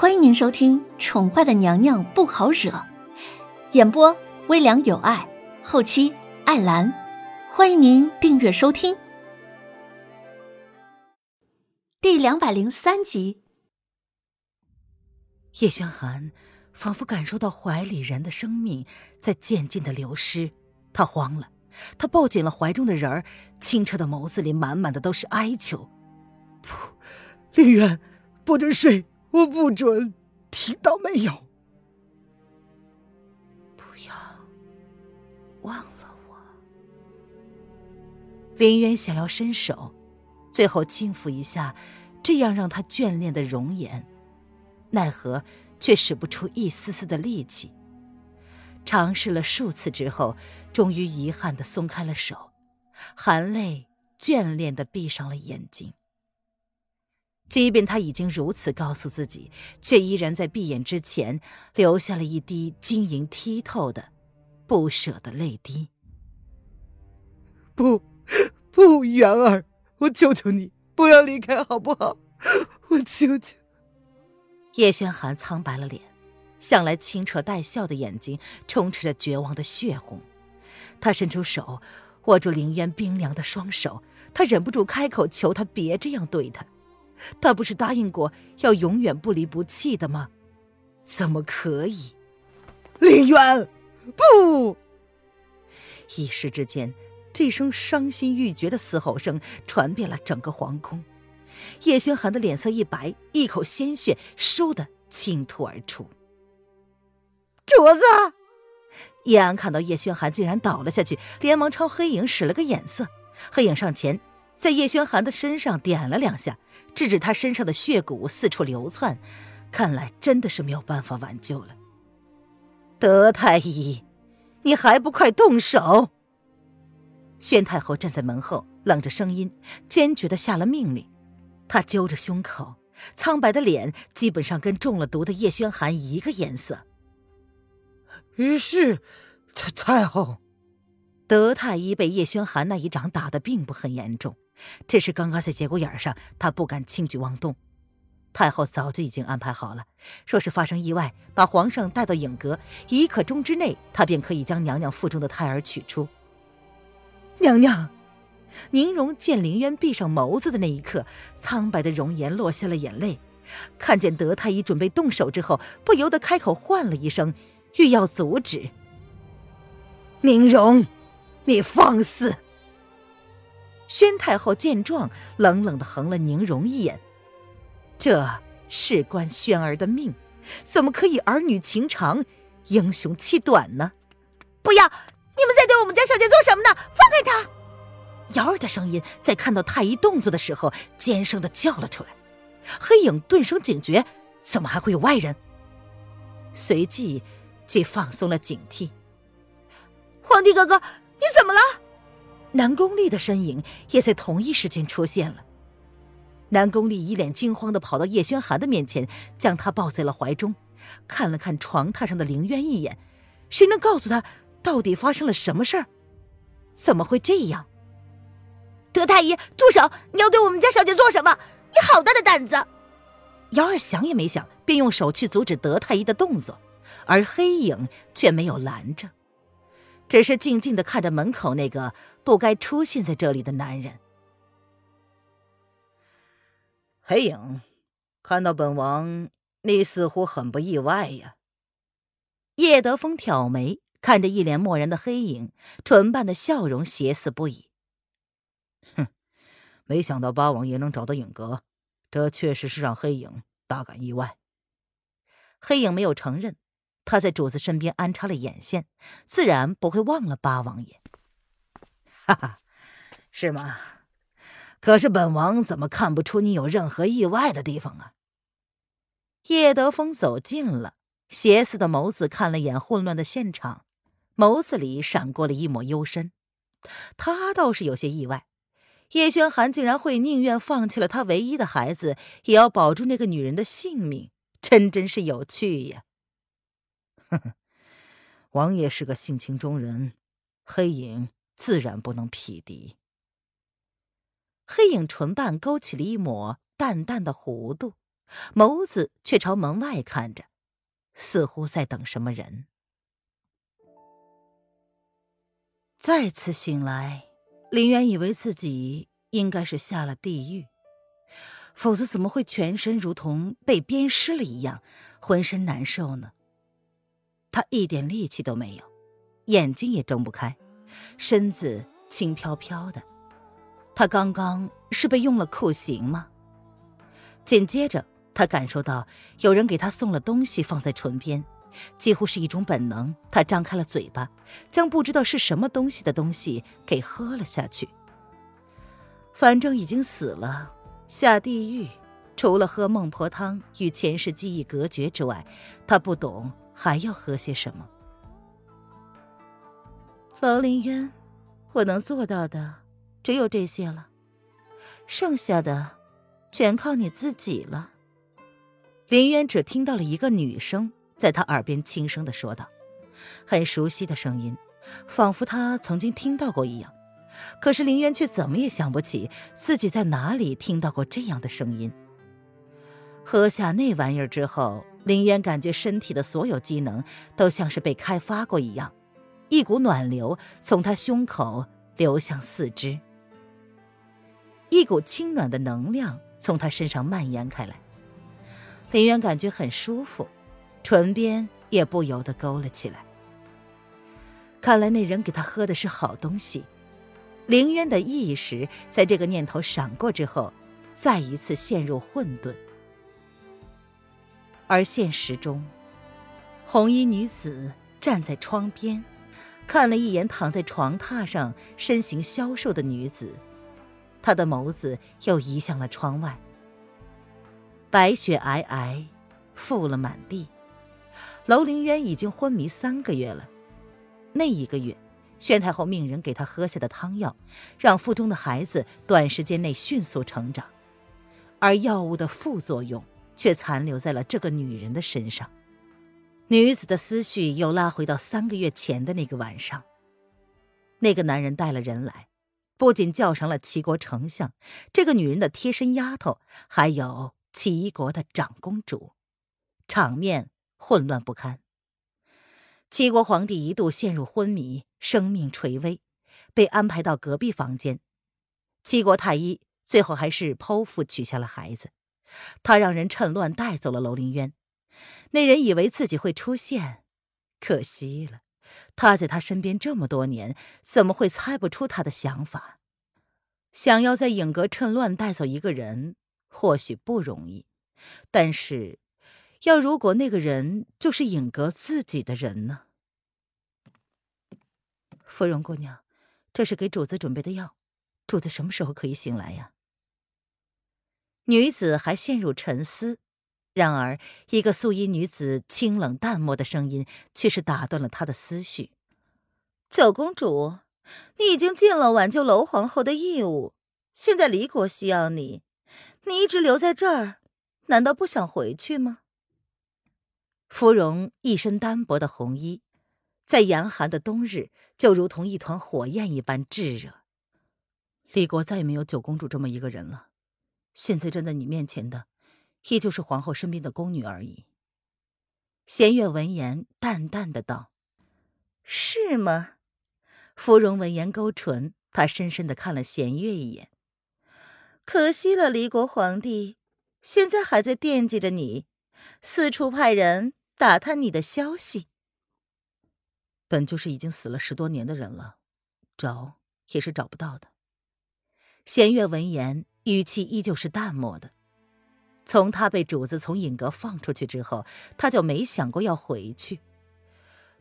欢迎您收听《宠坏的娘娘不好惹》，演播微凉有爱，后期艾兰。欢迎您订阅收听。第两百零三集，叶轩寒仿佛感受到怀里人的生命在渐渐的流失，他慌了，他抱紧了怀中的人儿，清澈的眸子里满满的都是哀求：“不，林渊，不准睡。”我不准，听到没有？不要忘了我。林渊想要伸手，最后轻抚一下这样让他眷恋的容颜，奈何却使不出一丝丝的力气。尝试了数次之后，终于遗憾的松开了手，含泪眷恋的闭上了眼睛。即便他已经如此告诉自己，却依然在闭眼之前留下了一滴晶莹剔透的不舍的泪滴。不，不，元儿，我求求你不要离开，好不好？我求求。叶轩寒苍白了脸，向来清澈带笑的眼睛充斥着绝望的血红。他伸出手握住林渊冰凉的双手，他忍不住开口求他别这样对他。他不是答应过要永远不离不弃的吗？怎么可以？林渊，不！一时之间，这声伤心欲绝的嘶吼声传遍了整个皇宫。叶轩寒的脸色一白，一口鲜血倏地倾吐而出。主子！叶安看到叶轩寒竟然倒了下去，连忙朝黑影使了个眼色。黑影上前，在叶轩寒的身上点了两下。制止他身上的血骨四处流窜，看来真的是没有办法挽救了。德太医，你还不快动手！宣太后站在门后，冷着声音，坚决的下了命令。她揪着胸口，苍白的脸基本上跟中了毒的叶轩寒一个颜色。于是，太太后。德太医被叶轩寒那一掌打得并不很严重。这是刚刚在节骨眼上，他不敢轻举妄动。太后早就已经安排好了，若是发生意外，把皇上带到影阁，一刻钟之内，他便可以将娘娘腹中的胎儿取出。娘娘，宁荣见凌渊闭上眸子的那一刻，苍白的容颜落下了眼泪。看见德太医准备动手之后，不由得开口唤了一声，欲要阻止。宁荣，你放肆！宣太后见状，冷冷的横了宁荣一眼。这事关宣儿的命，怎么可以儿女情长，英雄气短呢？不要！你们在对我们家小姐做什么呢？放开她！瑶儿的声音在看到太医动作的时候，尖声的叫了出来。黑影顿生警觉，怎么还会有外人？随即，既放松了警惕。皇帝哥哥，你怎么了？南宫丽的身影也在同一时间出现了。南宫丽一脸惊慌的跑到叶轩寒的面前，将他抱在了怀中，看了看床榻上的凌渊一眼。谁能告诉他到底发生了什么事儿？怎么会这样？德太医，住手！你要对我们家小姐做什么？你好大的胆子！瑶儿想也没想，便用手去阻止德太医的动作，而黑影却没有拦着。只是静静的看着门口那个不该出现在这里的男人。黑影，看到本王，你似乎很不意外呀。叶德风挑眉，看着一脸漠然的黑影，唇瓣的笑容邪肆不已。哼，没想到八王爷能找到影阁，这确实是让黑影大感意外。黑影没有承认。他在主子身边安插了眼线，自然不会忘了八王爷。哈哈，是吗？可是本王怎么看不出你有任何意外的地方啊？叶德风走近了，邪肆的眸子看了眼混乱的现场，眸子里闪过了一抹幽深。他倒是有些意外，叶轩寒竟然会宁愿放弃了他唯一的孩子，也要保住那个女人的性命，真真是有趣呀。呵呵，王爷是个性情中人，黑影自然不能匹敌。黑影唇瓣勾起了一抹淡淡的弧度，眸子却朝门外看着，似乎在等什么人。再次醒来，林渊以为自己应该是下了地狱，否则怎么会全身如同被鞭尸了一样，浑身难受呢？他一点力气都没有，眼睛也睁不开，身子轻飘飘的。他刚刚是被用了酷刑吗？紧接着，他感受到有人给他送了东西放在唇边。几乎是一种本能，他张开了嘴巴，将不知道是什么东西的东西给喝了下去。反正已经死了，下地狱除了喝孟婆汤与前世记忆隔绝之外，他不懂还要喝些什么。楼林渊，我能做到的只有这些了，剩下的全靠你自己了。林渊只听到了一个女声。在他耳边轻声的说道，很熟悉的声音，仿佛他曾经听到过一样。可是林渊却怎么也想不起自己在哪里听到过这样的声音。喝下那玩意儿之后，林渊感觉身体的所有机能都像是被开发过一样，一股暖流从他胸口流向四肢，一股清暖的能量从他身上蔓延开来。林渊感觉很舒服。唇边也不由得勾了起来。看来那人给他喝的是好东西。林渊的意识在这个念头闪过之后，再一次陷入混沌。而现实中，红衣女子站在窗边，看了一眼躺在床榻上身形消瘦的女子，她的眸子又移向了窗外。白雪皑皑，覆了满地。楼凌渊已经昏迷三个月了，那一个月，宣太后命人给他喝下的汤药，让腹中的孩子短时间内迅速成长，而药物的副作用却残留在了这个女人的身上。女子的思绪又拉回到三个月前的那个晚上，那个男人带了人来，不仅叫上了齐国丞相，这个女人的贴身丫头，还有齐国的长公主，场面。混乱不堪。齐国皇帝一度陷入昏迷，生命垂危，被安排到隔壁房间。齐国太医最后还是剖腹取下了孩子。他让人趁乱带走了楼凌渊。那人以为自己会出现，可惜了。他在他身边这么多年，怎么会猜不出他的想法？想要在影阁趁乱带走一个人，或许不容易，但是……要如果那个人就是影阁自己的人呢？芙蓉姑娘，这是给主子准备的药，主子什么时候可以醒来呀？女子还陷入沉思，然而一个素衣女子清冷淡漠的声音却是打断了她的思绪：“九公主，你已经尽了挽救楼皇后的义务，现在离国需要你，你一直留在这儿，难道不想回去吗？”芙蓉一身单薄的红衣，在严寒的冬日就如同一团火焰一般炙热。李国再也没有九公主这么一个人了，现在站在你面前的，依旧是皇后身边的宫女而已。弦月闻言，淡淡的道：“是吗？”芙蓉闻言勾唇，她深深的看了弦月一眼。可惜了，离国皇帝现在还在惦记着你，四处派人。打探你的消息，本就是已经死了十多年的人了，找也是找不到的。弦月闻言，语气依旧是淡漠的。从他被主子从隐阁放出去之后，他就没想过要回去。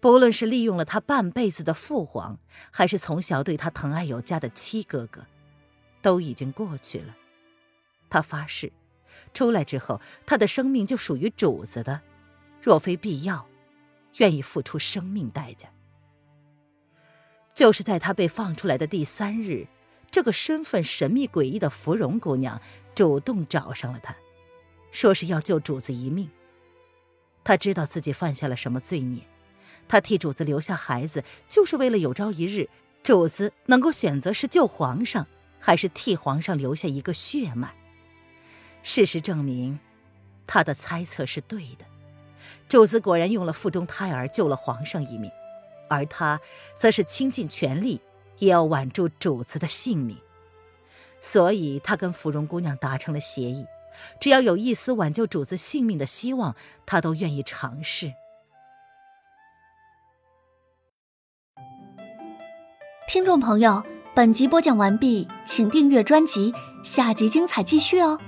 不论是利用了他半辈子的父皇，还是从小对他疼爱有加的七哥哥，都已经过去了。他发誓，出来之后，他的生命就属于主子的。若非必要，愿意付出生命代价。就是在他被放出来的第三日，这个身份神秘诡异的芙蓉姑娘主动找上了他，说是要救主子一命。他知道自己犯下了什么罪孽，他替主子留下孩子，就是为了有朝一日主子能够选择是救皇上，还是替皇上留下一个血脉。事实证明。他的猜测是对的，主子果然用了腹中胎儿救了皇上一命，而他则是倾尽全力也要挽住主子的性命，所以他跟芙蓉姑娘达成了协议，只要有一丝挽救主子性命的希望，他都愿意尝试。听众朋友，本集播讲完毕，请订阅专辑，下集精彩继续哦。